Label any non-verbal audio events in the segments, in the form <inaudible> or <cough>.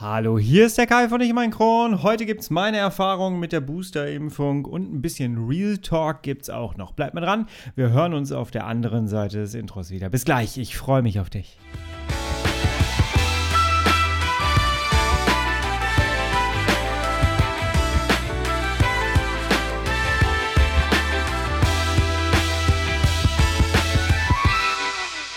Hallo, hier ist der Kai von Ich mein Kron. Heute gibt es meine Erfahrungen mit der Booster-Impfung und ein bisschen Real Talk gibt es auch noch. Bleibt mal dran, wir hören uns auf der anderen Seite des Intros wieder. Bis gleich, ich freue mich auf dich.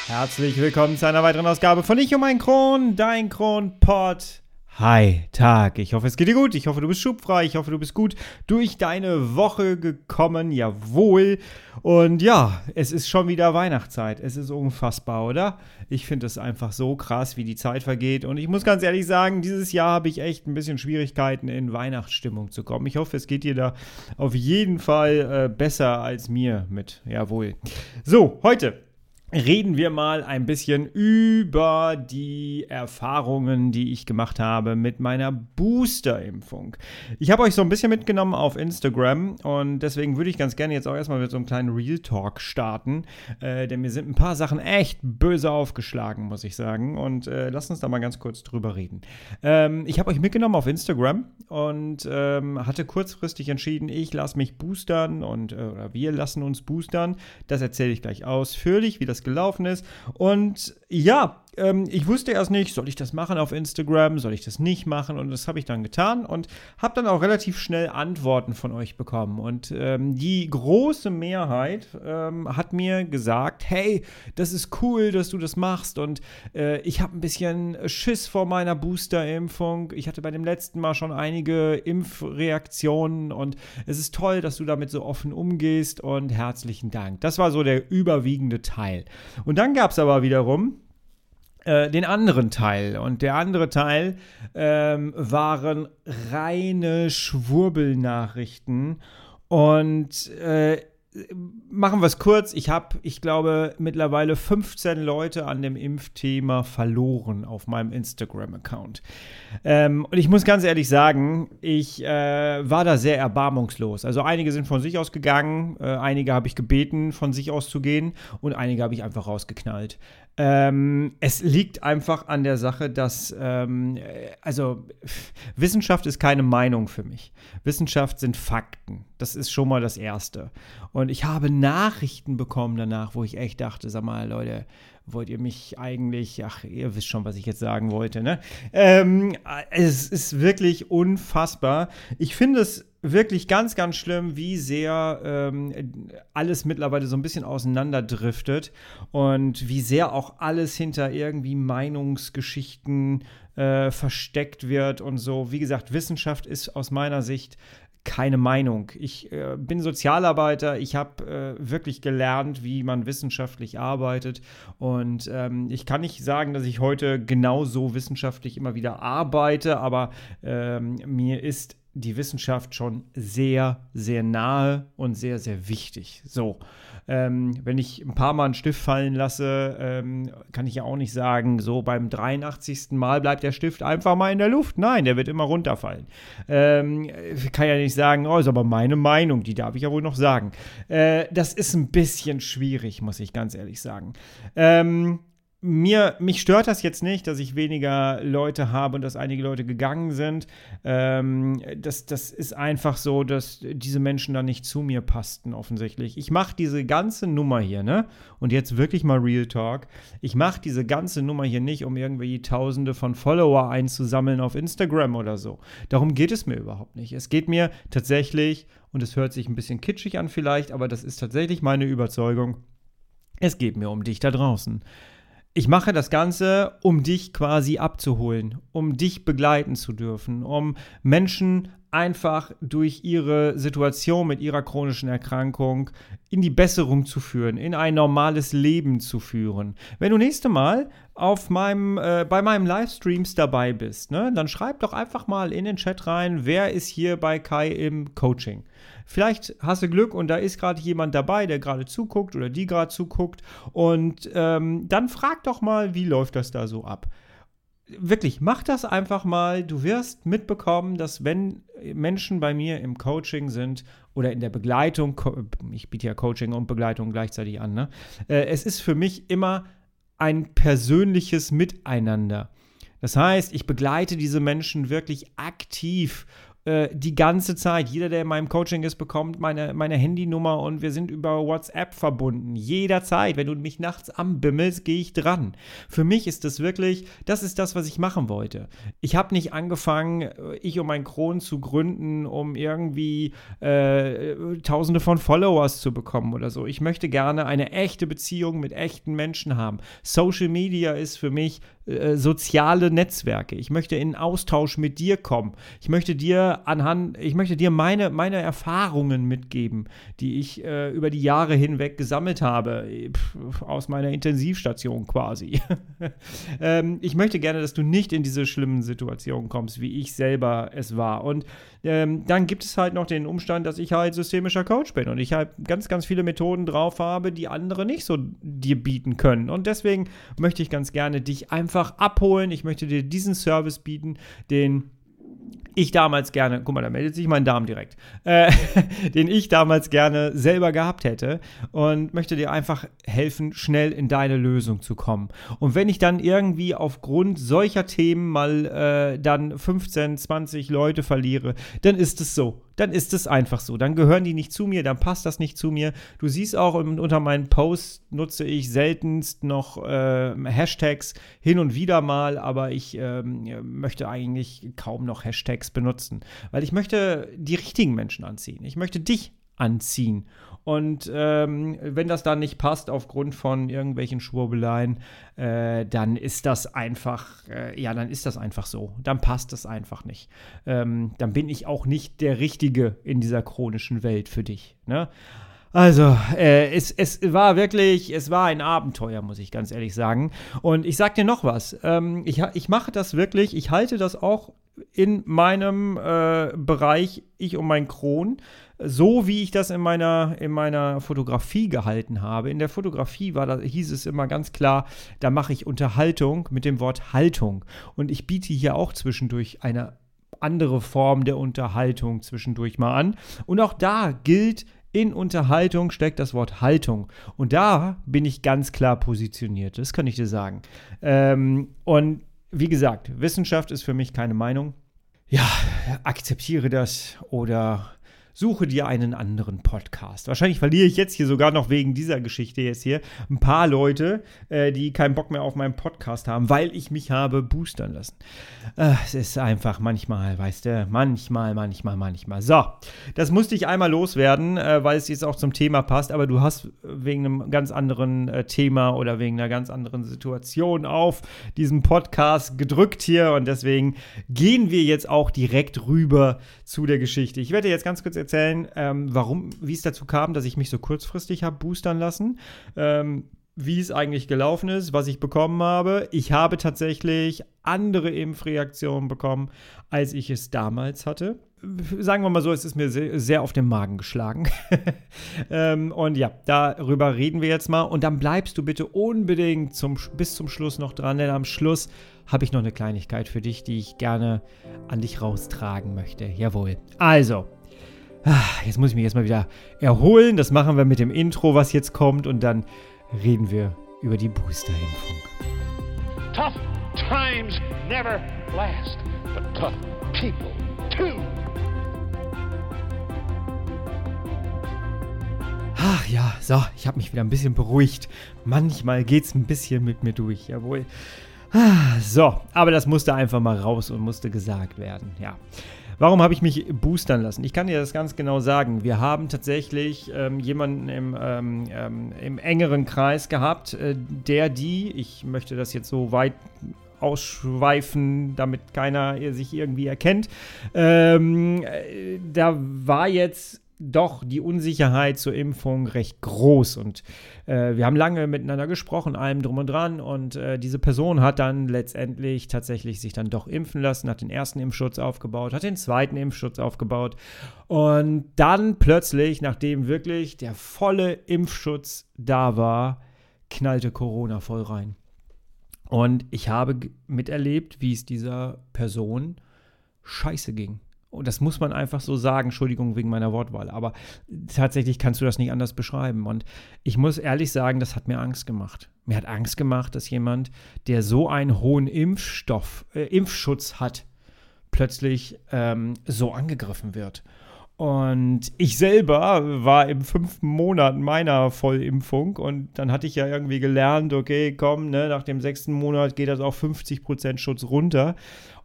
Herzlich willkommen zu einer weiteren Ausgabe von Ich um ein Kron, dein Kronpott. Hi, Tag. Ich hoffe, es geht dir gut. Ich hoffe, du bist schubfrei. Ich hoffe, du bist gut durch deine Woche gekommen. Jawohl. Und ja, es ist schon wieder Weihnachtszeit. Es ist unfassbar, oder? Ich finde es einfach so krass, wie die Zeit vergeht. Und ich muss ganz ehrlich sagen, dieses Jahr habe ich echt ein bisschen Schwierigkeiten, in Weihnachtsstimmung zu kommen. Ich hoffe, es geht dir da auf jeden Fall äh, besser als mir mit. Jawohl. So, heute reden wir mal ein bisschen über die Erfahrungen, die ich gemacht habe mit meiner Booster-Impfung. Ich habe euch so ein bisschen mitgenommen auf Instagram und deswegen würde ich ganz gerne jetzt auch erstmal mit so einem kleinen Real Talk starten, äh, denn mir sind ein paar Sachen echt böse aufgeschlagen, muss ich sagen. Und äh, lasst uns da mal ganz kurz drüber reden. Ähm, ich habe euch mitgenommen auf Instagram und ähm, hatte kurzfristig entschieden, ich lasse mich boostern und äh, oder wir lassen uns boostern. Das erzähle ich gleich ausführlich, wie das gelaufen ist. Und ja, ähm, ich wusste erst nicht, soll ich das machen auf Instagram, soll ich das nicht machen? Und das habe ich dann getan und habe dann auch relativ schnell Antworten von euch bekommen. Und ähm, die große Mehrheit ähm, hat mir gesagt, hey, das ist cool, dass du das machst. Und äh, ich habe ein bisschen Schiss vor meiner Booster-Impfung. Ich hatte bei dem letzten Mal schon einige Impfreaktionen und es ist toll, dass du damit so offen umgehst und herzlichen Dank. Das war so der überwiegende Teil. Und dann gab es aber wiederum den anderen Teil. Und der andere Teil ähm, waren reine Schwurbelnachrichten. Und äh, machen wir es kurz. Ich habe, ich glaube, mittlerweile 15 Leute an dem Impfthema verloren auf meinem Instagram-Account. Ähm, und ich muss ganz ehrlich sagen, ich äh, war da sehr erbarmungslos. Also einige sind von sich aus gegangen, äh, einige habe ich gebeten, von sich aus zu gehen und einige habe ich einfach rausgeknallt. Ähm, es liegt einfach an der Sache, dass, ähm, also Wissenschaft ist keine Meinung für mich. Wissenschaft sind Fakten. Das ist schon mal das Erste. Und ich habe Nachrichten bekommen danach, wo ich echt dachte, sag mal, Leute, wollt ihr mich eigentlich, ach, ihr wisst schon, was ich jetzt sagen wollte, ne? Ähm, es ist wirklich unfassbar. Ich finde es wirklich ganz, ganz schlimm, wie sehr ähm, alles mittlerweile so ein bisschen auseinanderdriftet und wie sehr auch alles hinter irgendwie Meinungsgeschichten äh, versteckt wird und so. Wie gesagt, Wissenschaft ist aus meiner Sicht keine Meinung. Ich äh, bin Sozialarbeiter, ich habe äh, wirklich gelernt, wie man wissenschaftlich arbeitet und ähm, ich kann nicht sagen, dass ich heute genauso wissenschaftlich immer wieder arbeite, aber ähm, mir ist die Wissenschaft schon sehr, sehr nahe und sehr, sehr wichtig. So, ähm, wenn ich ein paar Mal einen Stift fallen lasse, ähm, kann ich ja auch nicht sagen, so beim 83. Mal bleibt der Stift einfach mal in der Luft. Nein, der wird immer runterfallen. Ähm, ich kann ja nicht sagen, oh, ist aber meine Meinung, die darf ich ja wohl noch sagen. Äh, das ist ein bisschen schwierig, muss ich ganz ehrlich sagen. Ähm, mir, mich stört das jetzt nicht, dass ich weniger Leute habe und dass einige Leute gegangen sind. Ähm, das, das ist einfach so, dass diese Menschen dann nicht zu mir passten, offensichtlich. Ich mache diese ganze Nummer hier, ne? Und jetzt wirklich mal Real Talk. Ich mache diese ganze Nummer hier nicht, um irgendwie Tausende von Follower einzusammeln auf Instagram oder so. Darum geht es mir überhaupt nicht. Es geht mir tatsächlich, und es hört sich ein bisschen kitschig an vielleicht, aber das ist tatsächlich meine Überzeugung. Es geht mir um dich da draußen. Ich mache das Ganze, um dich quasi abzuholen, um dich begleiten zu dürfen, um Menschen einfach durch ihre Situation mit ihrer chronischen Erkrankung in die Besserung zu führen, in ein normales Leben zu führen. Wenn du nächste Mal auf meinem, äh, bei meinem Livestreams dabei bist, ne, dann schreib doch einfach mal in den Chat rein, wer ist hier bei Kai im Coaching. Vielleicht hast du Glück und da ist gerade jemand dabei, der gerade zuguckt oder die gerade zuguckt. Und ähm, dann frag doch mal, wie läuft das da so ab? Wirklich, mach das einfach mal. Du wirst mitbekommen, dass wenn Menschen bei mir im Coaching sind oder in der Begleitung, ich biete ja Coaching und Begleitung gleichzeitig an, ne? Äh, es ist für mich immer ein persönliches Miteinander. Das heißt, ich begleite diese Menschen wirklich aktiv äh, die ganze Zeit. Jeder, der in meinem Coaching ist, bekommt meine, meine Handynummer und wir sind über WhatsApp verbunden. Jederzeit. Wenn du mich nachts anbimmelst, gehe ich dran. Für mich ist das wirklich, das ist das, was ich machen wollte. Ich habe nicht angefangen, äh, ich um mein Kron zu gründen, um irgendwie äh, tausende von Followers zu bekommen oder so. Ich möchte gerne eine echte Beziehung mit echten Menschen haben. Social Media ist für mich äh, soziale Netzwerke. Ich möchte in Austausch mit dir kommen. Ich möchte dir anhand, ich möchte dir meine, meine Erfahrungen mitgeben, die ich äh, über die Jahre hinweg gesammelt habe, pf, aus meiner Intensivstation quasi. <laughs> ähm, ich möchte gerne, dass du nicht in diese schlimmen Situationen kommst, wie ich selber es war. Und ähm, dann gibt es halt noch den Umstand, dass ich halt systemischer Coach bin und ich halt ganz, ganz viele Methoden drauf habe, die andere nicht so dir bieten können. Und deswegen möchte ich ganz gerne dich einfach abholen. Ich möchte dir diesen Service bieten, den ich damals gerne, guck mal, da meldet sich mein Darm direkt, äh, <laughs> den ich damals gerne selber gehabt hätte und möchte dir einfach helfen, schnell in deine Lösung zu kommen. Und wenn ich dann irgendwie aufgrund solcher Themen mal äh, dann 15, 20 Leute verliere, dann ist es so dann ist es einfach so. Dann gehören die nicht zu mir, dann passt das nicht zu mir. Du siehst auch, unter meinen Posts nutze ich seltenst noch äh, Hashtags hin und wieder mal, aber ich äh, möchte eigentlich kaum noch Hashtags benutzen, weil ich möchte die richtigen Menschen anziehen. Ich möchte dich anziehen. Und ähm, wenn das dann nicht passt aufgrund von irgendwelchen Schwurbeleien, äh, dann ist das einfach, äh, ja, dann ist das einfach so. Dann passt das einfach nicht. Ähm, dann bin ich auch nicht der Richtige in dieser chronischen Welt für dich. Ne? Also, äh, es, es war wirklich, es war ein Abenteuer, muss ich ganz ehrlich sagen. Und ich sag dir noch was. Ähm, ich, ich mache das wirklich, ich halte das auch in meinem äh, Bereich, ich und mein Kron, so wie ich das in meiner, in meiner Fotografie gehalten habe. In der Fotografie war da, hieß es immer ganz klar, da mache ich Unterhaltung mit dem Wort Haltung. Und ich biete hier auch zwischendurch eine andere Form der Unterhaltung zwischendurch mal an. Und auch da gilt, in Unterhaltung steckt das Wort Haltung. Und da bin ich ganz klar positioniert. Das kann ich dir sagen. Ähm, und wie gesagt, Wissenschaft ist für mich keine Meinung. Ja, akzeptiere das oder suche dir einen anderen Podcast. Wahrscheinlich verliere ich jetzt hier sogar noch wegen dieser Geschichte jetzt hier ein paar Leute, äh, die keinen Bock mehr auf meinen Podcast haben, weil ich mich habe boostern lassen. Äh, es ist einfach manchmal, weißt du, manchmal, manchmal, manchmal. So, das musste ich einmal loswerden, äh, weil es jetzt auch zum Thema passt, aber du hast wegen einem ganz anderen äh, Thema oder wegen einer ganz anderen Situation auf diesen Podcast gedrückt hier und deswegen gehen wir jetzt auch direkt rüber zu der Geschichte. Ich werde jetzt ganz kurz erzählen, ähm, warum, wie es dazu kam, dass ich mich so kurzfristig habe boostern lassen. Ähm, wie es eigentlich gelaufen ist, was ich bekommen habe. Ich habe tatsächlich andere Impfreaktionen bekommen, als ich es damals hatte. Sagen wir mal so, es ist mir sehr, auf den Magen geschlagen. <laughs> ähm, und ja, darüber reden wir jetzt mal. Und dann bleibst du bitte unbedingt zum, bis zum Schluss noch dran, denn am Schluss habe ich noch eine Kleinigkeit für dich, die ich gerne an dich raustragen möchte. Jawohl. Also, jetzt muss ich mich erstmal wieder erholen. Das machen wir mit dem Intro, was jetzt kommt. Und dann reden wir über die Boosterimpfung. Tough times never last, but tough people too. Ach ja, so, ich habe mich wieder ein bisschen beruhigt. Manchmal geht's ein bisschen mit mir durch, jawohl. Ah, so, aber das musste einfach mal raus und musste gesagt werden, ja. Warum habe ich mich boostern lassen? Ich kann dir das ganz genau sagen. Wir haben tatsächlich ähm, jemanden im, ähm, ähm, im, engeren Kreis gehabt, äh, der die, ich möchte das jetzt so weit ausschweifen, damit keiner sich irgendwie erkennt. Ähm, äh, da war jetzt doch die Unsicherheit zur Impfung recht groß. Und äh, wir haben lange miteinander gesprochen, allem drum und dran. Und äh, diese Person hat dann letztendlich tatsächlich sich dann doch impfen lassen, hat den ersten Impfschutz aufgebaut, hat den zweiten Impfschutz aufgebaut. Und dann plötzlich, nachdem wirklich der volle Impfschutz da war, knallte Corona voll rein. Und ich habe miterlebt, wie es dieser Person scheiße ging. Und das muss man einfach so sagen, Entschuldigung wegen meiner Wortwahl, aber tatsächlich kannst du das nicht anders beschreiben. Und ich muss ehrlich sagen, das hat mir Angst gemacht. Mir hat Angst gemacht, dass jemand, der so einen hohen Impfstoff, äh, Impfschutz hat, plötzlich ähm, so angegriffen wird. Und ich selber war im fünften Monat meiner Vollimpfung und dann hatte ich ja irgendwie gelernt, okay, komm, ne, nach dem sechsten Monat geht das auf 50% Schutz runter.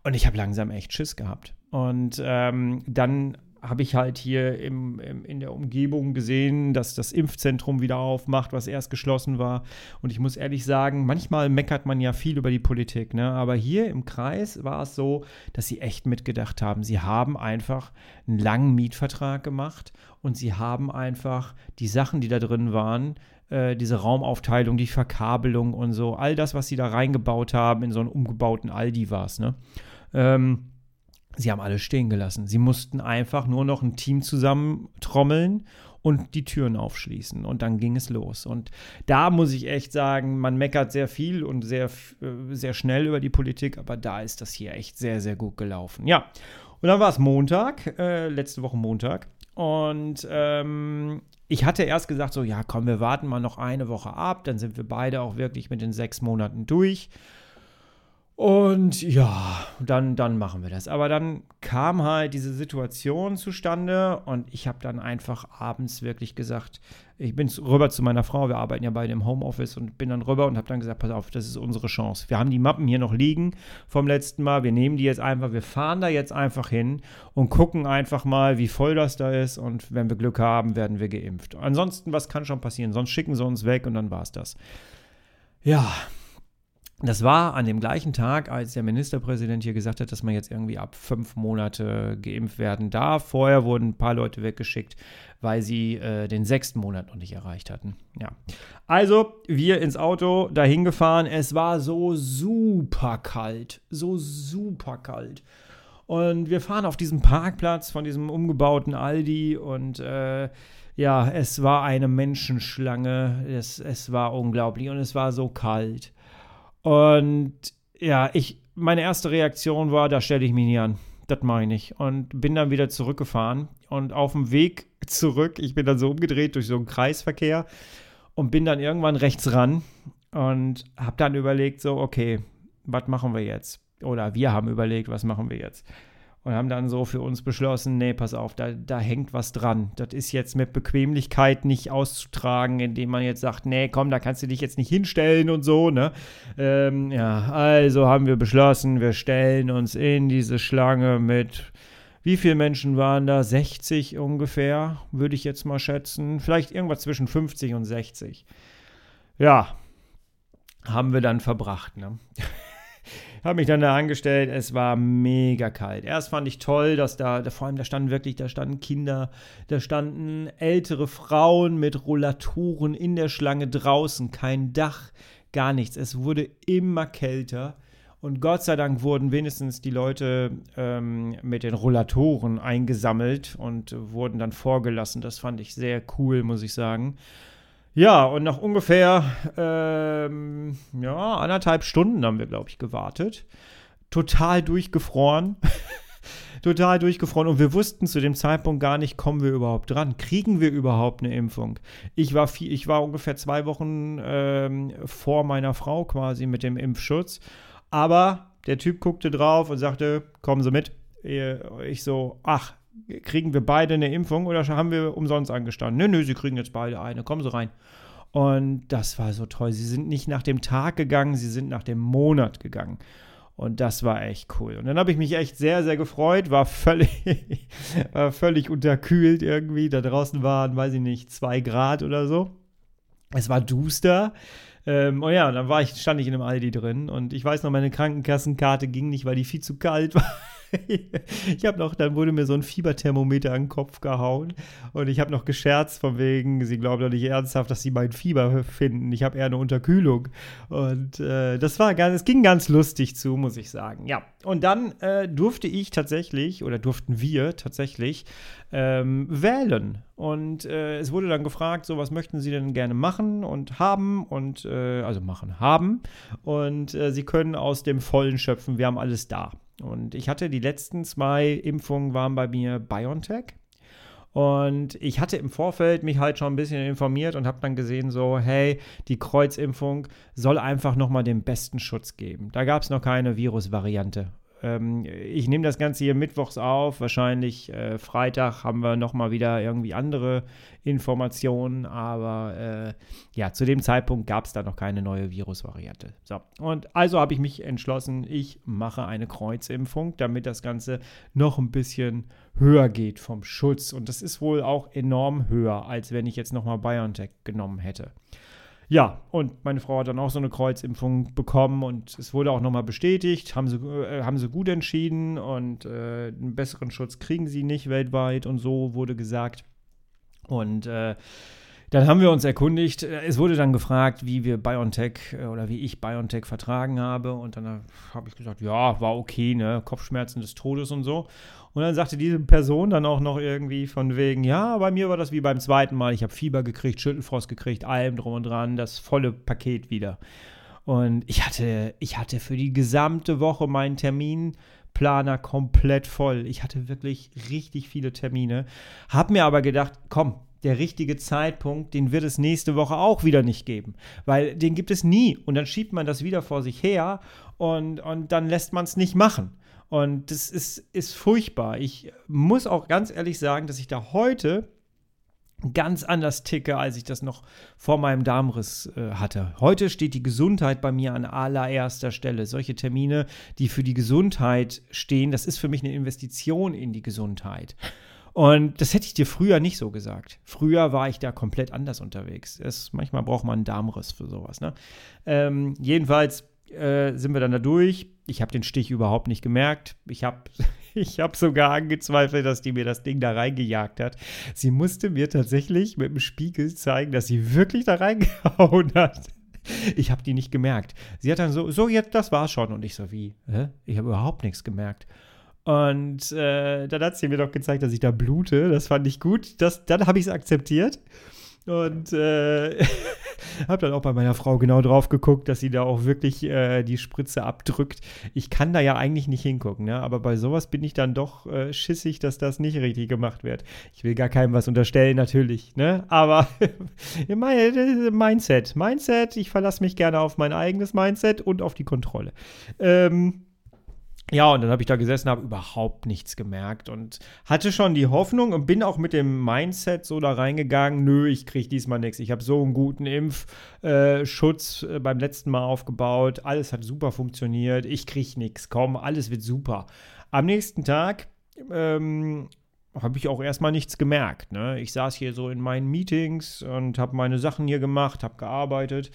Und ich habe langsam echt Schiss gehabt. Und ähm, dann habe ich halt hier im, im, in der Umgebung gesehen, dass das Impfzentrum wieder aufmacht, was erst geschlossen war. Und ich muss ehrlich sagen, manchmal meckert man ja viel über die Politik, ne? aber hier im Kreis war es so, dass sie echt mitgedacht haben. Sie haben einfach einen langen Mietvertrag gemacht und sie haben einfach die Sachen, die da drin waren, äh, diese Raumaufteilung, die Verkabelung und so, all das, was sie da reingebaut haben, in so einen umgebauten Aldi war es, ne? Ähm, Sie haben alle stehen gelassen. Sie mussten einfach nur noch ein Team zusammentrommeln und die Türen aufschließen. Und dann ging es los. Und da muss ich echt sagen, man meckert sehr viel und sehr, äh, sehr schnell über die Politik, aber da ist das hier echt sehr, sehr gut gelaufen. Ja, und dann war es Montag, äh, letzte Woche Montag. Und ähm, ich hatte erst gesagt, so, ja, komm, wir warten mal noch eine Woche ab, dann sind wir beide auch wirklich mit den sechs Monaten durch. Und ja, dann, dann machen wir das. Aber dann kam halt diese Situation zustande und ich habe dann einfach abends wirklich gesagt, ich bin rüber zu meiner Frau, wir arbeiten ja beide im Homeoffice und bin dann rüber und habe dann gesagt, pass auf, das ist unsere Chance. Wir haben die Mappen hier noch liegen vom letzten Mal, wir nehmen die jetzt einfach, wir fahren da jetzt einfach hin und gucken einfach mal, wie voll das da ist und wenn wir Glück haben, werden wir geimpft. Ansonsten, was kann schon passieren? Sonst schicken sie uns weg und dann war es das. Ja, das war an dem gleichen Tag, als der Ministerpräsident hier gesagt hat, dass man jetzt irgendwie ab fünf Monate geimpft werden darf. Vorher wurden ein paar Leute weggeschickt, weil sie äh, den sechsten Monat noch nicht erreicht hatten. Ja. Also, wir ins Auto dahin gefahren. Es war so super kalt. So super kalt. Und wir fahren auf diesem Parkplatz von diesem umgebauten Aldi und äh, ja, es war eine Menschenschlange. Es, es war unglaublich und es war so kalt. Und ja, ich, meine erste Reaktion war, da stelle ich mich nie an. Das meine ich. Und bin dann wieder zurückgefahren. Und auf dem Weg <laughs> zurück, ich bin dann so umgedreht durch so einen Kreisverkehr und bin dann irgendwann rechts ran und habe dann überlegt, so, okay, was machen wir jetzt? Oder wir haben überlegt, was machen wir jetzt? Und haben dann so für uns beschlossen, nee, pass auf, da, da hängt was dran. Das ist jetzt mit Bequemlichkeit nicht auszutragen, indem man jetzt sagt, nee, komm, da kannst du dich jetzt nicht hinstellen und so, ne? Ähm, ja, also haben wir beschlossen, wir stellen uns in diese Schlange mit, wie viele Menschen waren da? 60 ungefähr, würde ich jetzt mal schätzen. Vielleicht irgendwas zwischen 50 und 60. Ja, haben wir dann verbracht, ne? <laughs> habe mich dann da angestellt. Es war mega kalt. Erst fand ich toll, dass da, da, vor allem da standen wirklich, da standen Kinder, da standen ältere Frauen mit Rollatoren in der Schlange draußen, kein Dach, gar nichts. Es wurde immer kälter. Und Gott sei Dank wurden wenigstens die Leute ähm, mit den Rollatoren eingesammelt und wurden dann vorgelassen. Das fand ich sehr cool, muss ich sagen. Ja, und nach ungefähr ähm, ja, anderthalb Stunden haben wir, glaube ich, gewartet. Total durchgefroren. <laughs> Total durchgefroren. Und wir wussten zu dem Zeitpunkt gar nicht, kommen wir überhaupt dran? Kriegen wir überhaupt eine Impfung? Ich war, viel, ich war ungefähr zwei Wochen ähm, vor meiner Frau quasi mit dem Impfschutz. Aber der Typ guckte drauf und sagte, kommen Sie mit. Ich so, ach, kriegen wir beide eine Impfung oder haben wir umsonst angestanden? Nö, nö, sie kriegen jetzt beide eine. Kommen Sie rein. Und das war so toll. Sie sind nicht nach dem Tag gegangen, sie sind nach dem Monat gegangen. Und das war echt cool. Und dann habe ich mich echt sehr, sehr gefreut, war völlig, <laughs> war völlig unterkühlt irgendwie. Da draußen waren, weiß ich nicht, zwei Grad oder so. Es war duster. Ähm, oh ja, dann war ich, stand ich in einem Aldi drin und ich weiß noch, meine Krankenkassenkarte ging nicht, weil die viel zu kalt <laughs> war. <laughs> ich habe noch, dann wurde mir so ein Fieberthermometer an den Kopf gehauen und ich habe noch gescherzt von wegen, sie glauben doch nicht ernsthaft, dass sie mein Fieber finden. Ich habe eher eine Unterkühlung. Und äh, das war ganz, es ging ganz lustig zu, muss ich sagen. Ja. Und dann äh, durfte ich tatsächlich, oder durften wir tatsächlich ähm, wählen. Und äh, es wurde dann gefragt, so was möchten Sie denn gerne machen und haben und äh, also machen, haben. Und äh, Sie können aus dem Vollen schöpfen. Wir haben alles da. Und ich hatte die letzten zwei Impfungen waren bei mir BioNTech. Und ich hatte im Vorfeld mich halt schon ein bisschen informiert und habe dann gesehen, so, hey, die Kreuzimpfung soll einfach nochmal den besten Schutz geben. Da gab es noch keine Virusvariante. Ähm, ich nehme das Ganze hier mittwochs auf. Wahrscheinlich äh, Freitag haben wir nochmal wieder irgendwie andere Informationen. Aber äh, ja, zu dem Zeitpunkt gab es da noch keine neue Virusvariante. So, und also habe ich mich entschlossen, ich mache eine Kreuzimpfung, damit das Ganze noch ein bisschen höher geht vom Schutz. Und das ist wohl auch enorm höher, als wenn ich jetzt nochmal BioNTech genommen hätte. Ja, und meine Frau hat dann auch so eine Kreuzimpfung bekommen und es wurde auch nochmal bestätigt, haben sie, äh, haben sie gut entschieden und äh, einen besseren Schutz kriegen sie nicht weltweit und so wurde gesagt. Und äh, dann haben wir uns erkundigt. Es wurde dann gefragt, wie wir BioNTech äh, oder wie ich BioNTech vertragen habe. Und dann habe ich gesagt, ja, war okay, ne? Kopfschmerzen des Todes und so. Und dann sagte diese Person dann auch noch irgendwie von wegen, ja, bei mir war das wie beim zweiten Mal. Ich habe Fieber gekriegt, Schüttelfrost gekriegt, allem drum und dran, das volle Paket wieder. Und ich hatte, ich hatte für die gesamte Woche meinen Terminplaner komplett voll. Ich hatte wirklich richtig viele Termine. Hab mir aber gedacht, komm, der richtige Zeitpunkt, den wird es nächste Woche auch wieder nicht geben. Weil den gibt es nie. Und dann schiebt man das wieder vor sich her und, und dann lässt man es nicht machen. Und das ist, ist furchtbar. Ich muss auch ganz ehrlich sagen, dass ich da heute ganz anders ticke, als ich das noch vor meinem Darmriss äh, hatte. Heute steht die Gesundheit bei mir an allererster Stelle. Solche Termine, die für die Gesundheit stehen, das ist für mich eine Investition in die Gesundheit. Und das hätte ich dir früher nicht so gesagt. Früher war ich da komplett anders unterwegs. Es, manchmal braucht man einen Darmriss für sowas. Ne? Ähm, jedenfalls äh, sind wir dann da durch. Ich habe den Stich überhaupt nicht gemerkt. Ich habe <laughs> ich hab sogar angezweifelt, dass die mir das Ding da reingejagt hat. Sie musste mir tatsächlich mit dem Spiegel zeigen, dass sie wirklich da reingehauen hat. Ich habe die nicht gemerkt. Sie hat dann so, so jetzt, das war's schon. Und ich so, wie? Hä? Ich habe überhaupt nichts gemerkt. Und äh, dann hat sie mir doch gezeigt, dass ich da blute. Das fand ich gut. Das, dann habe ich es akzeptiert. Und äh, <laughs> habe dann auch bei meiner Frau genau drauf geguckt, dass sie da auch wirklich äh, die Spritze abdrückt. Ich kann da ja eigentlich nicht hingucken, ne? aber bei sowas bin ich dann doch äh, schissig, dass das nicht richtig gemacht wird. Ich will gar keinem was unterstellen, natürlich, ne? aber <laughs> Mindset, Mindset, ich verlasse mich gerne auf mein eigenes Mindset und auf die Kontrolle. Ähm, ja, und dann habe ich da gesessen, habe überhaupt nichts gemerkt und hatte schon die Hoffnung und bin auch mit dem Mindset so da reingegangen, nö, ich kriege diesmal nichts. Ich habe so einen guten Impfschutz äh, beim letzten Mal aufgebaut, alles hat super funktioniert, ich kriege nichts, komm, alles wird super. Am nächsten Tag ähm, habe ich auch erstmal nichts gemerkt. Ne? Ich saß hier so in meinen Meetings und habe meine Sachen hier gemacht, habe gearbeitet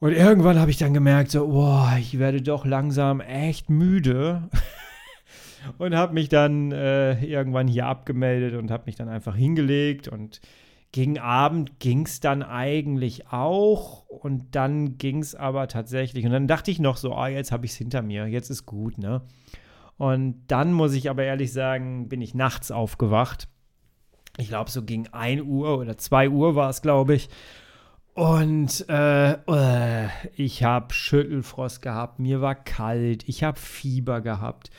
und irgendwann habe ich dann gemerkt, so, boah, ich werde doch langsam echt müde. <laughs> und habe mich dann äh, irgendwann hier abgemeldet und habe mich dann einfach hingelegt. Und gegen Abend ging es dann eigentlich auch. Und dann ging es aber tatsächlich. Und dann dachte ich noch so, ah, jetzt habe ich es hinter mir, jetzt ist gut, ne? Und dann muss ich aber ehrlich sagen, bin ich nachts aufgewacht. Ich glaube, so gegen 1 Uhr oder 2 Uhr war es, glaube ich. Und äh, äh, ich habe Schüttelfrost gehabt, mir war kalt, ich habe Fieber gehabt,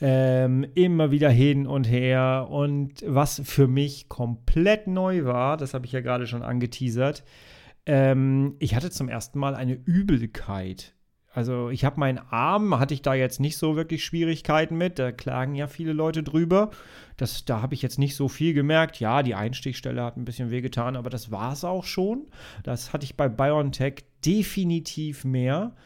ähm, immer wieder hin und her. Und was für mich komplett neu war, das habe ich ja gerade schon angeteasert, ähm, ich hatte zum ersten Mal eine Übelkeit also ich habe meinen Arm, hatte ich da jetzt nicht so wirklich Schwierigkeiten mit. Da klagen ja viele Leute drüber. Das, da habe ich jetzt nicht so viel gemerkt. Ja, die Einstichstelle hat ein bisschen wehgetan, aber das war es auch schon. Das hatte ich bei BioNTech definitiv mehr.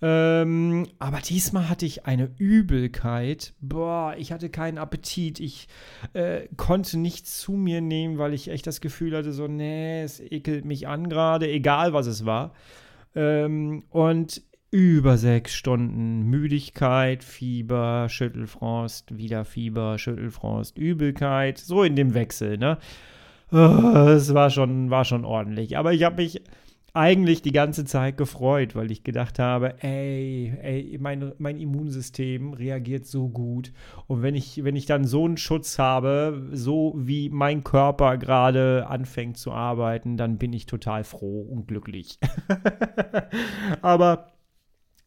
Ähm, aber diesmal hatte ich eine Übelkeit. Boah, ich hatte keinen Appetit. Ich äh, konnte nichts zu mir nehmen, weil ich echt das Gefühl hatte, so, nee, es ekelt mich an gerade, egal was es war. Ähm, und über sechs Stunden Müdigkeit, Fieber, Schüttelfrost, wieder Fieber, Schüttelfrost, Übelkeit, so in dem Wechsel, ne? Oh, es war schon, war schon ordentlich. Aber ich habe mich eigentlich die ganze Zeit gefreut, weil ich gedacht habe, ey, ey, mein, mein Immunsystem reagiert so gut. Und wenn ich, wenn ich dann so einen Schutz habe, so wie mein Körper gerade anfängt zu arbeiten, dann bin ich total froh und glücklich. <laughs> Aber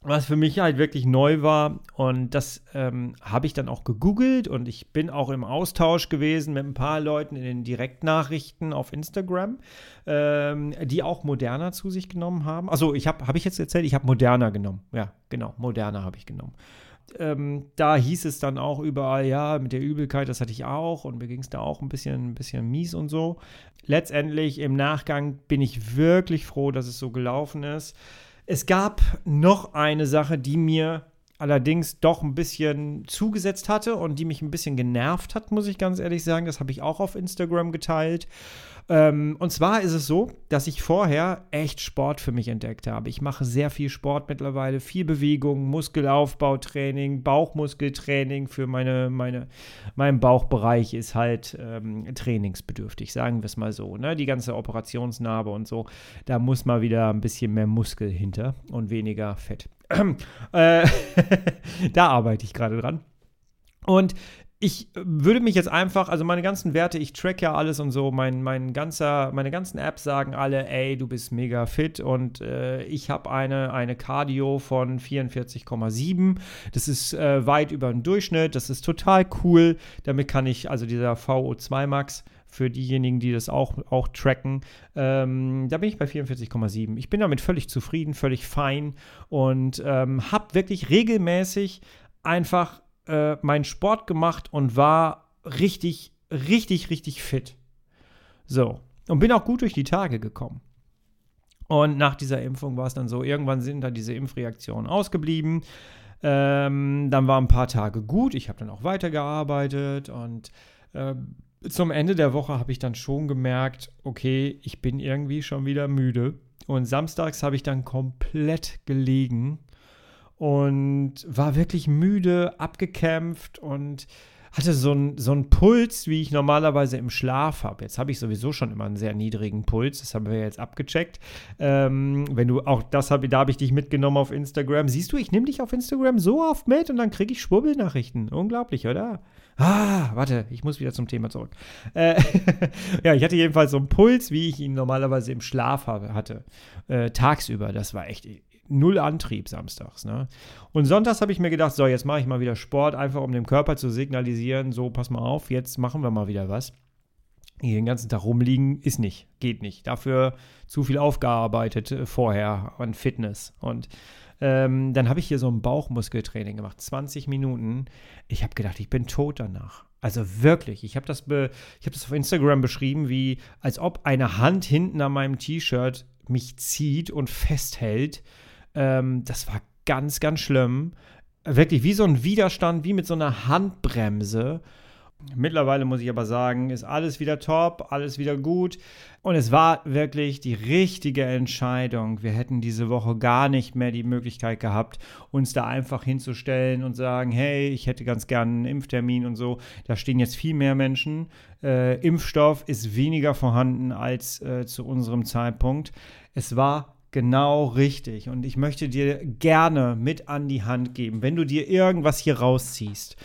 was für mich halt wirklich neu war. Und das ähm, habe ich dann auch gegoogelt und ich bin auch im Austausch gewesen mit ein paar Leuten in den Direktnachrichten auf Instagram, ähm, die auch Moderna zu sich genommen haben. Also ich habe, habe ich jetzt erzählt, ich habe Moderna genommen. Ja, genau, Moderna habe ich genommen. Ähm, da hieß es dann auch überall, ja, mit der Übelkeit, das hatte ich auch und mir ging es da auch ein bisschen, ein bisschen mies und so. Letztendlich im Nachgang bin ich wirklich froh, dass es so gelaufen ist. Es gab noch eine Sache, die mir allerdings doch ein bisschen zugesetzt hatte und die mich ein bisschen genervt hat, muss ich ganz ehrlich sagen. Das habe ich auch auf Instagram geteilt. Ähm, und zwar ist es so, dass ich vorher echt Sport für mich entdeckt habe. Ich mache sehr viel Sport mittlerweile, viel Bewegung, Muskelaufbautraining, Bauchmuskeltraining für meine, meine, mein Bauchbereich ist halt ähm, trainingsbedürftig, sagen wir es mal so. Ne? Die ganze Operationsnarbe und so, da muss mal wieder ein bisschen mehr Muskel hinter und weniger Fett. Äh, <laughs> da arbeite ich gerade dran. Und ich würde mich jetzt einfach, also meine ganzen Werte, ich track ja alles und so, mein, mein ganzer, meine ganzen Apps sagen alle, ey, du bist mega fit und äh, ich habe eine, eine Cardio von 44,7. Das ist äh, weit über den Durchschnitt, das ist total cool. Damit kann ich, also dieser VO2 Max, für diejenigen, die das auch, auch tracken. Ähm, da bin ich bei 44,7. Ich bin damit völlig zufrieden, völlig fein und ähm, habe wirklich regelmäßig einfach äh, meinen Sport gemacht und war richtig, richtig, richtig fit. So. Und bin auch gut durch die Tage gekommen. Und nach dieser Impfung war es dann so, irgendwann sind da diese Impfreaktionen ausgeblieben. Ähm, dann waren ein paar Tage gut. Ich habe dann auch weitergearbeitet und äh, zum Ende der Woche habe ich dann schon gemerkt, okay, ich bin irgendwie schon wieder müde. Und samstags habe ich dann komplett gelegen und war wirklich müde, abgekämpft und hatte so einen so Puls, wie ich normalerweise im Schlaf habe. Jetzt habe ich sowieso schon immer einen sehr niedrigen Puls, das haben wir jetzt abgecheckt. Ähm, wenn du auch das habe, da habe ich dich mitgenommen auf Instagram. Siehst du, ich nehme dich auf Instagram so oft mit und dann kriege ich Schwurbelnachrichten. Unglaublich, oder? Ah, warte, ich muss wieder zum Thema zurück. Äh, <laughs> ja, ich hatte jedenfalls so einen Puls, wie ich ihn normalerweise im Schlaf habe, hatte. Äh, tagsüber, das war echt null Antrieb samstags. Ne? Und sonntags habe ich mir gedacht, so, jetzt mache ich mal wieder Sport, einfach um dem Körper zu signalisieren, so, pass mal auf, jetzt machen wir mal wieder was. Hier den ganzen Tag rumliegen ist nicht, geht nicht. Dafür zu viel aufgearbeitet äh, vorher an Fitness. Und ähm, dann habe ich hier so ein Bauchmuskeltraining gemacht, 20 Minuten. Ich habe gedacht, ich bin tot danach. Also wirklich, ich habe das, hab das auf Instagram beschrieben, wie als ob eine Hand hinten an meinem T-Shirt mich zieht und festhält. Ähm, das war ganz, ganz schlimm. Wirklich wie so ein Widerstand, wie mit so einer Handbremse. Mittlerweile muss ich aber sagen, ist alles wieder top, alles wieder gut. Und es war wirklich die richtige Entscheidung. Wir hätten diese Woche gar nicht mehr die Möglichkeit gehabt, uns da einfach hinzustellen und sagen, hey, ich hätte ganz gerne einen Impftermin und so. Da stehen jetzt viel mehr Menschen. Äh, Impfstoff ist weniger vorhanden als äh, zu unserem Zeitpunkt. Es war genau richtig. Und ich möchte dir gerne mit an die Hand geben, wenn du dir irgendwas hier rausziehst.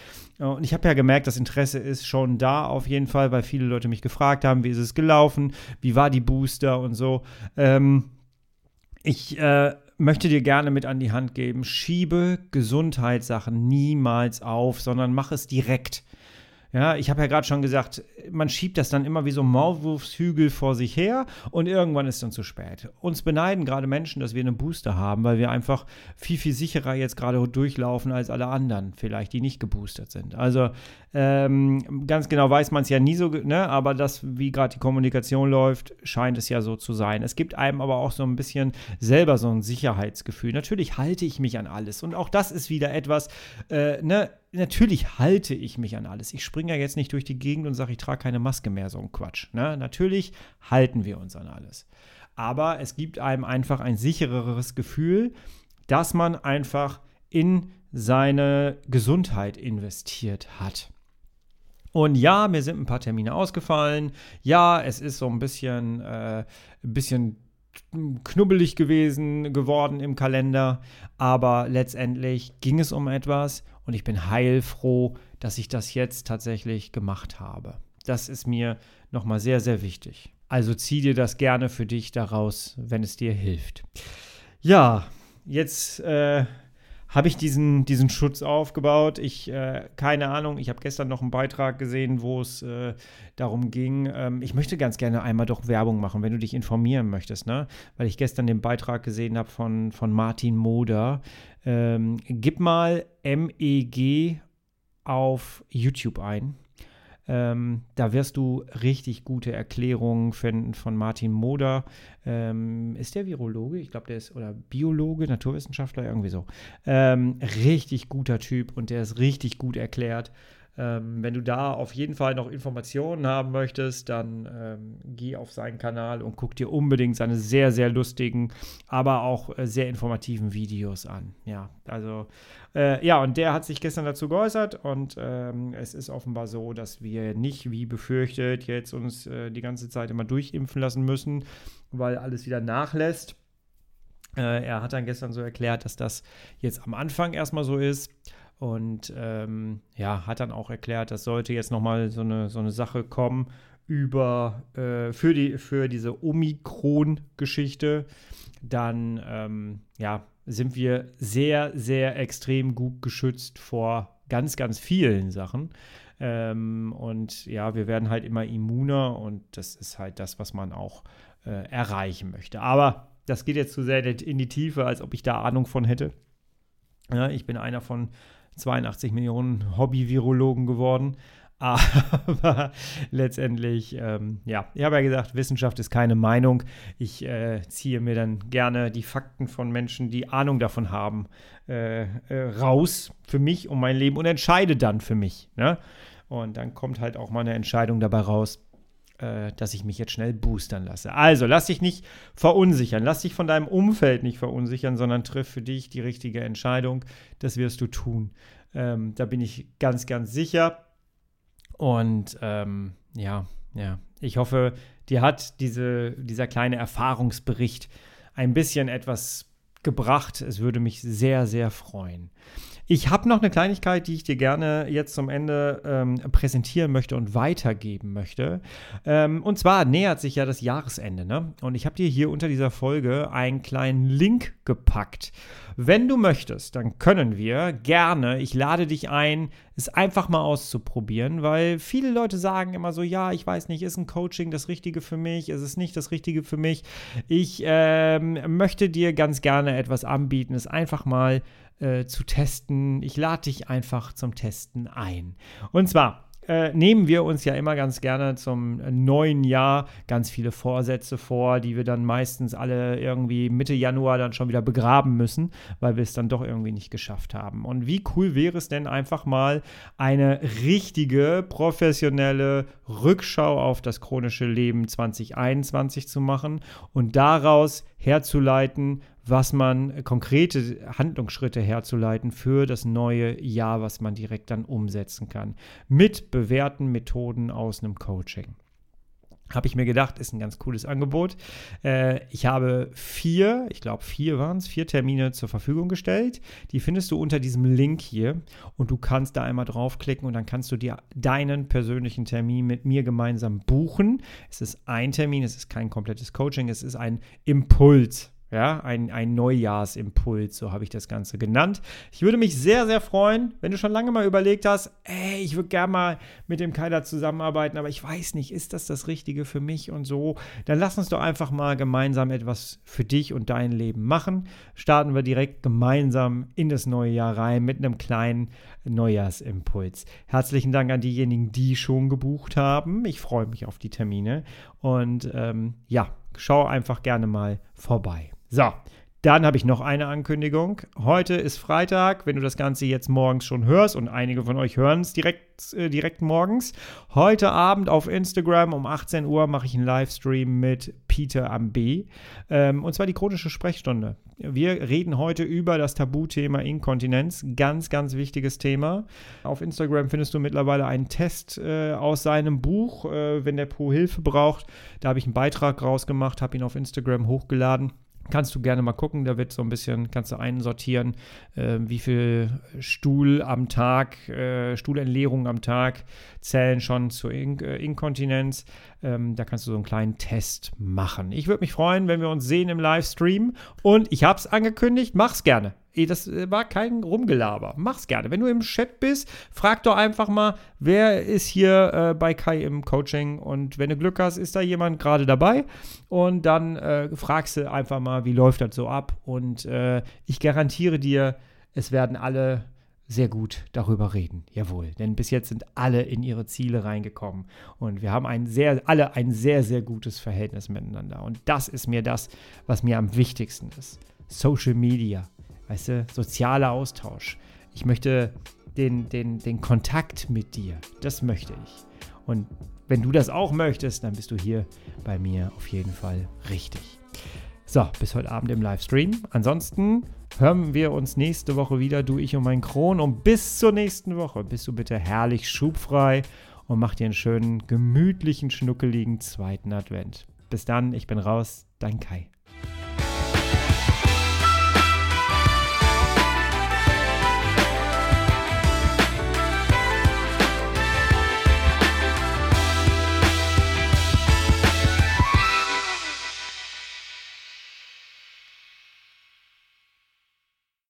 Und ich habe ja gemerkt, das Interesse ist schon da auf jeden Fall, weil viele Leute mich gefragt haben, wie ist es gelaufen, wie war die Booster und so. Ähm, ich äh, möchte dir gerne mit an die Hand geben, schiebe Gesundheitssachen niemals auf, sondern mach es direkt. Ja, ich habe ja gerade schon gesagt, man schiebt das dann immer wie so Maulwurfshügel vor sich her und irgendwann ist dann zu spät. Uns beneiden gerade Menschen, dass wir einen Booster haben, weil wir einfach viel, viel sicherer jetzt gerade durchlaufen als alle anderen, vielleicht, die nicht geboostert sind. Also ähm, ganz genau weiß man es ja nie so, ne? aber das, wie gerade die Kommunikation läuft, scheint es ja so zu sein. Es gibt einem aber auch so ein bisschen selber so ein Sicherheitsgefühl. Natürlich halte ich mich an alles und auch das ist wieder etwas, äh, ne? Natürlich halte ich mich an alles. Ich springe ja jetzt nicht durch die Gegend und sage, ich trage keine Maske mehr, so ein Quatsch. Ne? Natürlich halten wir uns an alles. Aber es gibt einem einfach ein sichereres Gefühl, dass man einfach in seine Gesundheit investiert hat. Und ja, mir sind ein paar Termine ausgefallen. Ja, es ist so ein bisschen, äh, ein bisschen knubbelig gewesen, geworden im Kalender, aber letztendlich ging es um etwas und ich bin heilfroh, dass ich das jetzt tatsächlich gemacht habe. Das ist mir nochmal sehr, sehr wichtig. Also zieh dir das gerne für dich daraus, wenn es dir hilft. Ja, jetzt äh, habe ich diesen, diesen Schutz aufgebaut. Ich, äh, keine Ahnung, ich habe gestern noch einen Beitrag gesehen, wo es äh, darum ging. Ähm, ich möchte ganz gerne einmal doch Werbung machen, wenn du dich informieren möchtest, ne? Weil ich gestern den Beitrag gesehen habe von, von Martin Moder. Ähm, gib mal MEG auf YouTube ein. Ähm, da wirst du richtig gute Erklärungen finden von Martin Moder. Ähm, ist der Virologe? Ich glaube, der ist, oder Biologe, Naturwissenschaftler, irgendwie so. Ähm, richtig guter Typ und der ist richtig gut erklärt. Ähm, wenn du da auf jeden Fall noch Informationen haben möchtest, dann ähm, geh auf seinen Kanal und guck dir unbedingt seine sehr, sehr lustigen, aber auch äh, sehr informativen Videos an. Ja, also, äh, ja, und der hat sich gestern dazu geäußert und ähm, es ist offenbar so, dass wir nicht, wie befürchtet, jetzt uns äh, die ganze Zeit immer durchimpfen lassen müssen, weil alles wieder nachlässt. Äh, er hat dann gestern so erklärt, dass das jetzt am Anfang erstmal so ist und ähm, ja, hat dann auch erklärt, dass sollte jetzt nochmal so eine, so eine Sache kommen über äh, für, die, für diese Omikron-Geschichte, dann ähm, ja, sind wir sehr, sehr extrem gut geschützt vor ganz, ganz vielen Sachen. Ähm, und ja, wir werden halt immer immuner und das ist halt das, was man auch äh, erreichen möchte. Aber das geht jetzt zu sehr in die Tiefe, als ob ich da Ahnung von hätte. Ja, ich bin einer von 82 Millionen Hobby-Virologen geworden. <laughs> Aber letztendlich, ähm, ja, ich habe ja gesagt, Wissenschaft ist keine Meinung. Ich äh, ziehe mir dann gerne die Fakten von Menschen, die Ahnung davon haben, äh, äh, raus für mich und mein Leben und entscheide dann für mich. Ne? Und dann kommt halt auch mal eine Entscheidung dabei raus, äh, dass ich mich jetzt schnell boostern lasse. Also, lass dich nicht verunsichern. Lass dich von deinem Umfeld nicht verunsichern, sondern triff für dich die richtige Entscheidung. Das wirst du tun. Ähm, da bin ich ganz, ganz sicher. Und ähm, ja, ja, ich hoffe, dir hat diese, dieser kleine Erfahrungsbericht ein bisschen etwas gebracht. Es würde mich sehr, sehr freuen. Ich habe noch eine Kleinigkeit, die ich dir gerne jetzt zum Ende ähm, präsentieren möchte und weitergeben möchte. Ähm, und zwar nähert sich ja das Jahresende. Ne? Und ich habe dir hier unter dieser Folge einen kleinen Link gepackt. Wenn du möchtest, dann können wir gerne, ich lade dich ein, es einfach mal auszuprobieren, weil viele Leute sagen immer so, ja, ich weiß nicht, ist ein Coaching das Richtige für mich, ist es nicht das Richtige für mich. Ich ähm, möchte dir ganz gerne etwas anbieten, es einfach mal äh, zu testen. Ich lade dich einfach zum Testen ein. Und zwar äh, nehmen wir uns ja immer ganz gerne zum neuen Jahr ganz viele Vorsätze vor, die wir dann meistens alle irgendwie Mitte Januar dann schon wieder begraben müssen, weil wir es dann doch irgendwie nicht geschafft haben. Und wie cool wäre es denn einfach mal eine richtige professionelle Rückschau auf das chronische Leben 2021 zu machen und daraus herzuleiten, was man konkrete Handlungsschritte herzuleiten für das neue Jahr, was man direkt dann umsetzen kann. Mit bewährten Methoden aus einem Coaching. Habe ich mir gedacht, ist ein ganz cooles Angebot. Äh, ich habe vier, ich glaube vier waren es, vier Termine zur Verfügung gestellt. Die findest du unter diesem Link hier und du kannst da einmal draufklicken und dann kannst du dir deinen persönlichen Termin mit mir gemeinsam buchen. Es ist ein Termin, es ist kein komplettes Coaching, es ist ein Impuls. Ja, ein, ein Neujahrsimpuls, so habe ich das Ganze genannt. Ich würde mich sehr, sehr freuen, wenn du schon lange mal überlegt hast, ey, ich würde gerne mal mit dem Kaiser zusammenarbeiten, aber ich weiß nicht, ist das das Richtige für mich und so. Dann lass uns doch einfach mal gemeinsam etwas für dich und dein Leben machen. Starten wir direkt gemeinsam in das neue Jahr rein mit einem kleinen Neujahrsimpuls. Herzlichen Dank an diejenigen, die schon gebucht haben. Ich freue mich auf die Termine und ähm, ja, schau einfach gerne mal vorbei. So, Dann habe ich noch eine Ankündigung. Heute ist Freitag, wenn du das Ganze jetzt morgens schon hörst und einige von euch hören es direkt, äh, direkt morgens. Heute Abend auf Instagram um 18 Uhr mache ich einen Livestream mit Peter am B. Ähm, und zwar die chronische Sprechstunde. Wir reden heute über das Tabuthema Inkontinenz. Ganz, ganz wichtiges Thema. Auf Instagram findest du mittlerweile einen Test äh, aus seinem Buch, äh, wenn der Pro Hilfe braucht. Da habe ich einen Beitrag rausgemacht, habe ihn auf Instagram hochgeladen. Kannst du gerne mal gucken, da wird so ein bisschen, kannst du einsortieren, äh, wie viel Stuhl am Tag, äh, Stuhlentleerung am Tag zählen schon zur In äh, Inkontinenz. Ähm, da kannst du so einen kleinen Test machen. Ich würde mich freuen, wenn wir uns sehen im Livestream. Und ich habe es angekündigt, mach's gerne. Das äh, war kein Rumgelaber. Mach's gerne. Wenn du im Chat bist, frag doch einfach mal, wer ist hier äh, bei Kai im Coaching und wenn du Glück hast, ist da jemand gerade dabei und dann äh, fragst du einfach mal, wie läuft das so ab und äh, ich garantiere dir, es werden alle sehr gut darüber reden. Jawohl, denn bis jetzt sind alle in ihre Ziele reingekommen und wir haben ein sehr, alle ein sehr, sehr gutes Verhältnis miteinander. Und das ist mir das, was mir am wichtigsten ist. Social Media, weißt du, sozialer Austausch. Ich möchte den, den, den Kontakt mit dir. Das möchte ich. Und wenn du das auch möchtest, dann bist du hier bei mir auf jeden Fall richtig. So, bis heute Abend im Livestream. Ansonsten hören wir uns nächste Woche wieder, du, ich und mein Kron. Und bis zur nächsten Woche bist du bitte herrlich schubfrei und mach dir einen schönen, gemütlichen, schnuckeligen zweiten Advent. Bis dann, ich bin raus, dein Kai.